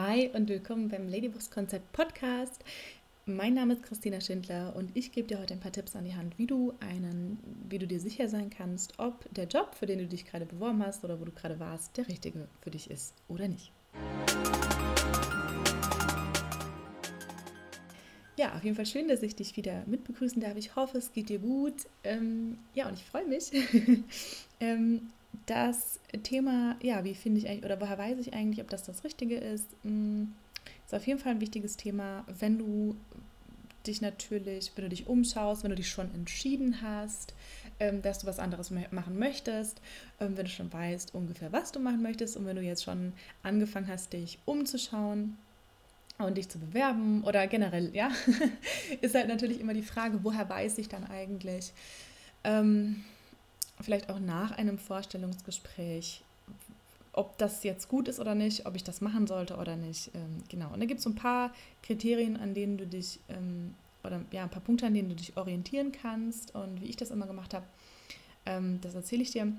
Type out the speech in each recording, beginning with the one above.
Hi und willkommen beim Ladybox Konzept Podcast. Mein Name ist Christina Schindler und ich gebe dir heute ein paar Tipps an die Hand, wie du einen, wie du dir sicher sein kannst, ob der Job, für den du dich gerade beworben hast oder wo du gerade warst, der richtige für dich ist oder nicht. Ja, auf jeden Fall schön, dass ich dich wieder mitbegrüßen darf. Ich hoffe, es geht dir gut. Ähm, ja, und ich freue mich. ähm, das Thema, ja, wie finde ich eigentlich, oder woher weiß ich eigentlich, ob das das Richtige ist, hm, ist auf jeden Fall ein wichtiges Thema, wenn du dich natürlich, wenn du dich umschaust, wenn du dich schon entschieden hast, ähm, dass du was anderes machen möchtest, ähm, wenn du schon weißt ungefähr, was du machen möchtest und wenn du jetzt schon angefangen hast, dich umzuschauen und dich zu bewerben oder generell, ja, ist halt natürlich immer die Frage, woher weiß ich dann eigentlich, ähm, vielleicht auch nach einem Vorstellungsgespräch, ob das jetzt gut ist oder nicht, ob ich das machen sollte oder nicht. Ähm, genau. Und da gibt es so ein paar Kriterien, an denen du dich, ähm, oder ja, ein paar Punkte, an denen du dich orientieren kannst. Und wie ich das immer gemacht habe, ähm, das erzähle ich dir.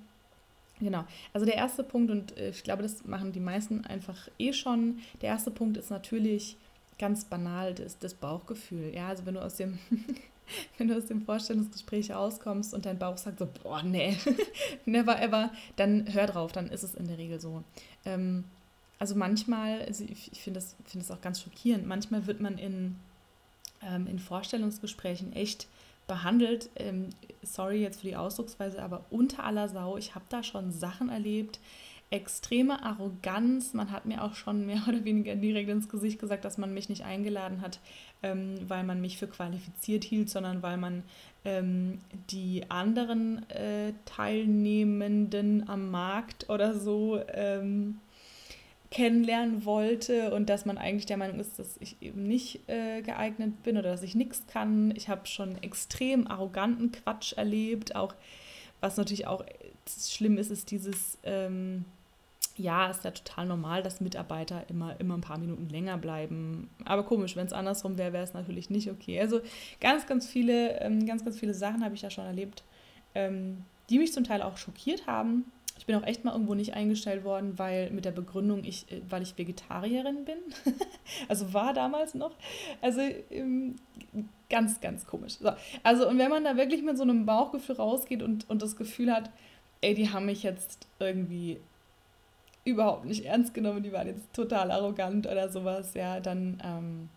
Genau. Also der erste Punkt, und äh, ich glaube, das machen die meisten einfach eh schon. Der erste Punkt ist natürlich ganz banal, das, das Bauchgefühl. Ja, also wenn du aus dem wenn du aus dem Vorstellungsgespräch rauskommst und dein Bauch sagt so, boah, nee, never ever, dann hör drauf, dann ist es in der Regel so. Ähm, also manchmal, also ich, ich finde das, find das auch ganz schockierend, manchmal wird man in, ähm, in Vorstellungsgesprächen echt behandelt, ähm, sorry jetzt für die Ausdrucksweise, aber unter aller Sau, ich habe da schon Sachen erlebt, extreme Arroganz. Man hat mir auch schon mehr oder weniger direkt ins Gesicht gesagt, dass man mich nicht eingeladen hat, ähm, weil man mich für qualifiziert hielt, sondern weil man ähm, die anderen äh, Teilnehmenden am Markt oder so ähm, kennenlernen wollte und dass man eigentlich der Meinung ist, dass ich eben nicht äh, geeignet bin oder dass ich nichts kann. Ich habe schon extrem arroganten Quatsch erlebt, auch was natürlich auch schlimm ist, ist dieses ähm, ja, ist ja total normal, dass Mitarbeiter immer, immer ein paar Minuten länger bleiben. Aber komisch, wenn es andersrum wäre, wäre es natürlich nicht okay. Also ganz, ganz viele, ähm, ganz, ganz viele Sachen habe ich da schon erlebt, ähm, die mich zum Teil auch schockiert haben. Ich bin auch echt mal irgendwo nicht eingestellt worden, weil mit der Begründung, ich, äh, weil ich Vegetarierin bin. also war damals noch. Also ähm, ganz, ganz komisch. So. Also, und wenn man da wirklich mit so einem Bauchgefühl rausgeht und, und das Gefühl hat, ey, die haben mich jetzt irgendwie überhaupt nicht ernst genommen, die waren jetzt total arrogant oder sowas, ja, dann, ähm,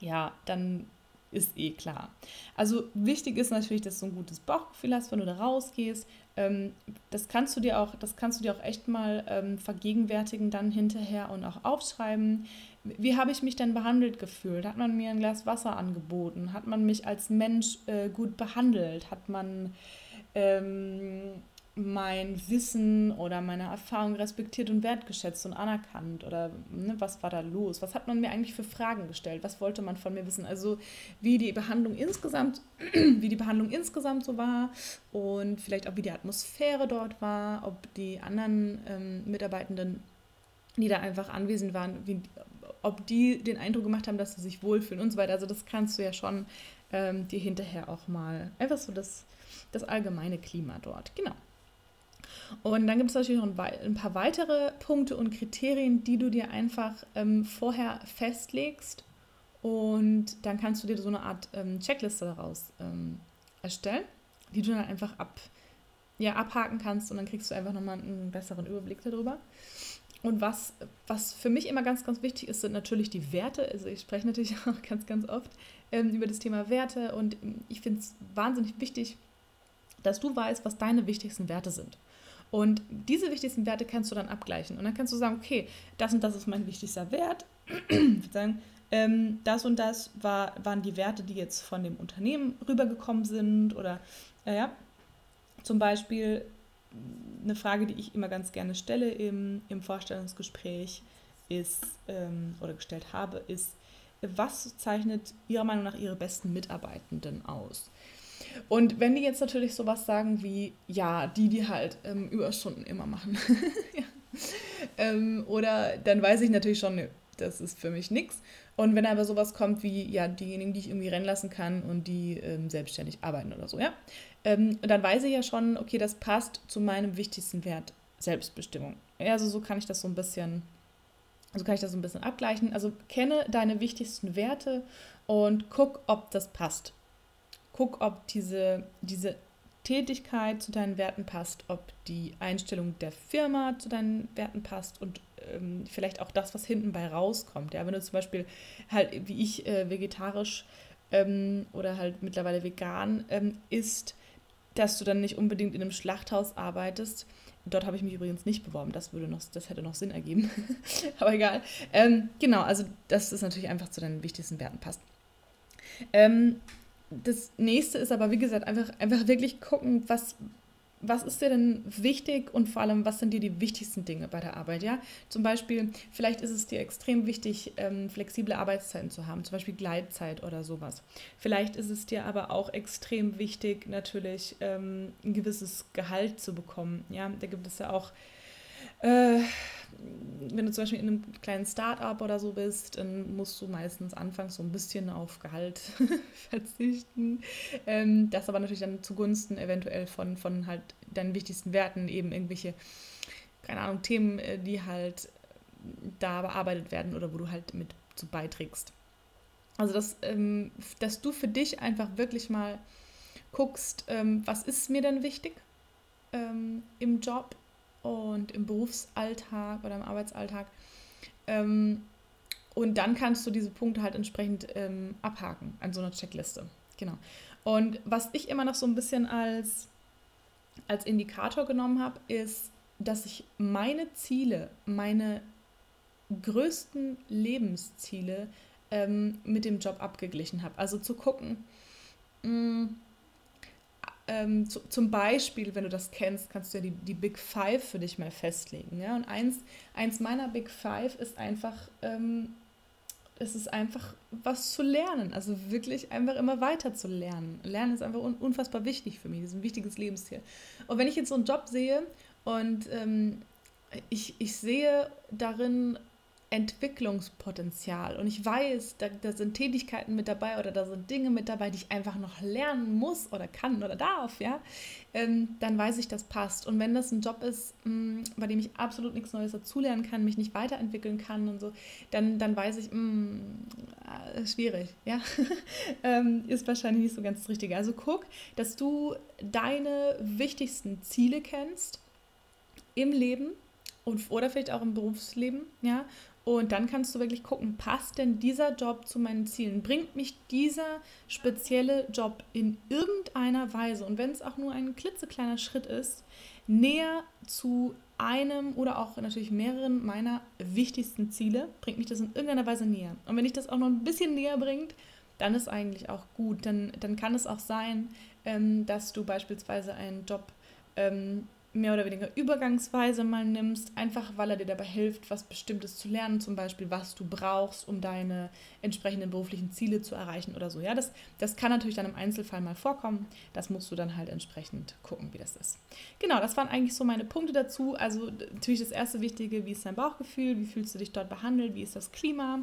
ja, dann ist eh klar. Also wichtig ist natürlich, dass du ein gutes Bauchgefühl hast, wenn du da rausgehst. Ähm, das kannst du dir auch, das kannst du dir auch echt mal ähm, vergegenwärtigen dann hinterher und auch aufschreiben. Wie habe ich mich denn behandelt gefühlt? Hat man mir ein Glas Wasser angeboten? Hat man mich als Mensch äh, gut behandelt? Hat man ähm, mein Wissen oder meine Erfahrung respektiert und wertgeschätzt und anerkannt? Oder ne, was war da los? Was hat man mir eigentlich für Fragen gestellt? Was wollte man von mir wissen? Also wie die Behandlung insgesamt, wie die Behandlung insgesamt so war und vielleicht auch wie die Atmosphäre dort war, ob die anderen ähm, Mitarbeitenden, die da einfach anwesend waren, wie, ob die den Eindruck gemacht haben, dass sie sich wohlfühlen und so weiter. Also das kannst du ja schon ähm, dir hinterher auch mal einfach so das, das allgemeine Klima dort. Genau. Und dann gibt es natürlich noch ein, paar weitere Punkte und Kriterien, die du dir einfach ähm, vorher festlegst. Und dann kannst du dir so eine Art ähm, Checkliste daraus ähm, erstellen, die du dann einfach ab, ja, abhaken kannst und dann kriegst du einfach nochmal einen besseren Überblick darüber. Und was, was für mich immer ganz, ganz wichtig ist, sind natürlich die Werte. Also ich spreche natürlich auch ganz, ganz oft ähm, über das Thema Werte und ich finde es wahnsinnig wichtig, dass du weißt, was deine wichtigsten Werte sind. Und diese wichtigsten Werte kannst du dann abgleichen. Und dann kannst du sagen, okay, das und das ist mein wichtigster Wert. ich würde sagen, ähm, das und das war, waren die Werte, die jetzt von dem Unternehmen rübergekommen sind. Oder äh, ja, zum Beispiel eine Frage, die ich immer ganz gerne stelle im, im Vorstellungsgespräch ist, ähm, oder gestellt habe, ist, was zeichnet Ihrer Meinung nach Ihre besten Mitarbeitenden aus? Und wenn die jetzt natürlich sowas sagen wie, ja, die, die halt ähm, Überstunden immer machen. ja. ähm, oder dann weiß ich natürlich schon, nö, das ist für mich nichts. Und wenn aber sowas kommt wie, ja, diejenigen, die ich irgendwie rennen lassen kann und die ähm, selbstständig arbeiten oder so, ja, ähm, dann weiß ich ja schon, okay, das passt zu meinem wichtigsten Wert, Selbstbestimmung. Also so kann ich das so ein bisschen Also kann ich das so ein bisschen abgleichen. Also kenne deine wichtigsten Werte und guck, ob das passt. Guck, ob diese, diese Tätigkeit zu deinen Werten passt, ob die Einstellung der Firma zu deinen Werten passt und ähm, vielleicht auch das, was hinten bei rauskommt. Ja, wenn du zum Beispiel halt wie ich äh, vegetarisch ähm, oder halt mittlerweile vegan ähm, isst, dass du dann nicht unbedingt in einem Schlachthaus arbeitest. Dort habe ich mich übrigens nicht beworben, das würde noch, das hätte noch Sinn ergeben. Aber egal. Ähm, genau, also dass es natürlich einfach zu deinen wichtigsten Werten passt. Das nächste ist aber, wie gesagt, einfach, einfach wirklich gucken, was, was ist dir denn wichtig und vor allem, was sind dir die wichtigsten Dinge bei der Arbeit, ja? Zum Beispiel, vielleicht ist es dir extrem wichtig, ähm, flexible Arbeitszeiten zu haben, zum Beispiel Gleitzeit oder sowas. Vielleicht ist es dir aber auch extrem wichtig, natürlich ähm, ein gewisses Gehalt zu bekommen, ja? Da gibt es ja auch äh, wenn du zum Beispiel in einem kleinen Start-up oder so bist, dann musst du meistens anfangs so ein bisschen auf Gehalt verzichten. Ähm, das aber natürlich dann zugunsten eventuell von, von halt deinen wichtigsten Werten, eben irgendwelche, keine Ahnung, Themen, äh, die halt da bearbeitet werden oder wo du halt mit zu beiträgst. Also, dass, ähm, dass du für dich einfach wirklich mal guckst, ähm, was ist mir denn wichtig ähm, im Job und im Berufsalltag oder im Arbeitsalltag. Ähm, und dann kannst du diese Punkte halt entsprechend ähm, abhaken an so einer Checkliste. Genau. Und was ich immer noch so ein bisschen als, als Indikator genommen habe, ist, dass ich meine Ziele, meine größten Lebensziele ähm, mit dem Job abgeglichen habe. Also zu gucken, mh, mm, ähm, zu, zum Beispiel, wenn du das kennst, kannst du ja die, die Big Five für dich mal festlegen. Ja? Und eins, eins meiner Big Five ist einfach, ähm, es ist einfach was zu lernen. Also wirklich einfach immer weiter zu lernen. Lernen ist einfach un unfassbar wichtig für mich. Das ist ein wichtiges Lebensziel. Und wenn ich jetzt so einen Job sehe und ähm, ich, ich sehe darin Entwicklungspotenzial. Und ich weiß, da, da, sind Tätigkeiten mit dabei oder da sind Dinge mit dabei, die ich einfach noch lernen muss oder kann oder darf, ja, ähm, dann weiß ich, das passt. Und wenn das ein Job ist, mh, mm, bei dem ich absolut nichts Neues dazulernen kann, mich nicht weiterentwickeln kann und so, dann, dann weiß ich, mh, mm, äh, schwierig, ja, ähm, ist wahrscheinlich nicht so ganz das Richtige. Also guck, dass du deine wichtigsten Ziele kennst im Leben und, oder vielleicht auch im Berufsleben, ja, und dann kannst du wirklich gucken, passt denn dieser Job zu meinen Zielen? Bringt mich dieser spezielle Job in irgendeiner Weise, und wenn es auch nur ein klitzekleiner Schritt ist, näher zu einem oder auch natürlich mehreren meiner wichtigsten Ziele? Bringt mich das in irgendeiner Weise näher? Und wenn ich das auch noch ein bisschen näher bringt, dann ist eigentlich auch gut. Dann, dann kann es auch sein, ähm, dass du beispielsweise einen Job ähm, mehr oder weniger übergangsweise mal nimmst, einfach weil er dir dabei hilft, was Bestimmtes zu lernen, zum Beispiel, was du brauchst, um deine entsprechenden beruflichen Ziele zu erreichen oder so. Ja, das, das kann natürlich dann im Einzelfall mal vorkommen. Das musst du dann halt entsprechend gucken, wie das ist. Genau, das waren eigentlich so meine Punkte dazu. Also natürlich das erste Wichtige, wie ist dein Bauchgefühl, wie fühlst du dich dort behandelt, wie ist das Klima,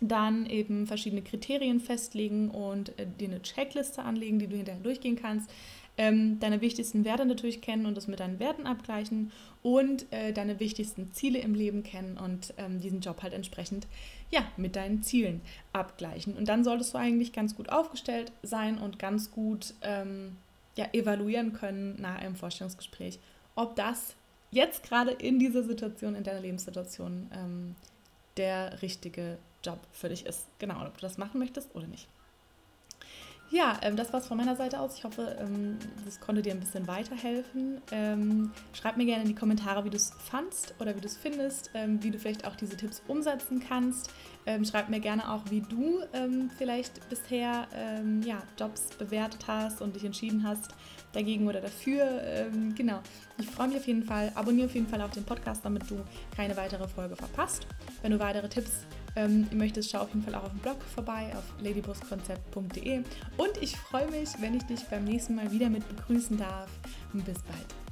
dann eben verschiedene Kriterien festlegen und äh, dir eine Checkliste anlegen, die du hinterher durchgehen kannst ähm, deine wichtigsten Werte natürlich kennen und das mit deinen Werten abgleichen und äh, deine wichtigsten Ziele im Leben kennen und ähm, diesen Job halt entsprechend ja, mit deinen Zielen abgleichen. Und dann solltest du eigentlich ganz gut aufgestellt sein und ganz gut ähm, ja, evaluieren können nach einem Vorstellungsgespräch, ob das jetzt gerade in dieser Situation, in deiner Lebenssituation, ähm, der richtige Job für dich ist. Genau, ob du das machen möchtest oder nicht. Ja, ähm, das war's von meiner Seite aus. Ich hoffe, ähm, das konnte dir ein bisschen weiterhelfen. Ähm, schreib mir gerne in die Kommentare, wie du es fandst oder wie du es findest, ähm, wie du vielleicht auch diese Tipps umsetzen kannst. Ähm, schreib mir gerne auch, wie du ähm, vielleicht bisher ja, Jobs bewertet hast und dich entschieden hast, dagegen oder dafür. genau. Ich freue mich auf jeden Fall. Abonniere auf jeden Fall auch den Podcast, damit du keine weitere Folge verpasst. Wenn du weitere Tipps ähm, ihr möchtest, schau auf jeden Fall auch auf dem Blog vorbei, auf ladybrustkonzept.de. Und ich freue mich, wenn ich dich beim nächsten Mal wieder mit begrüßen darf. Bis bald.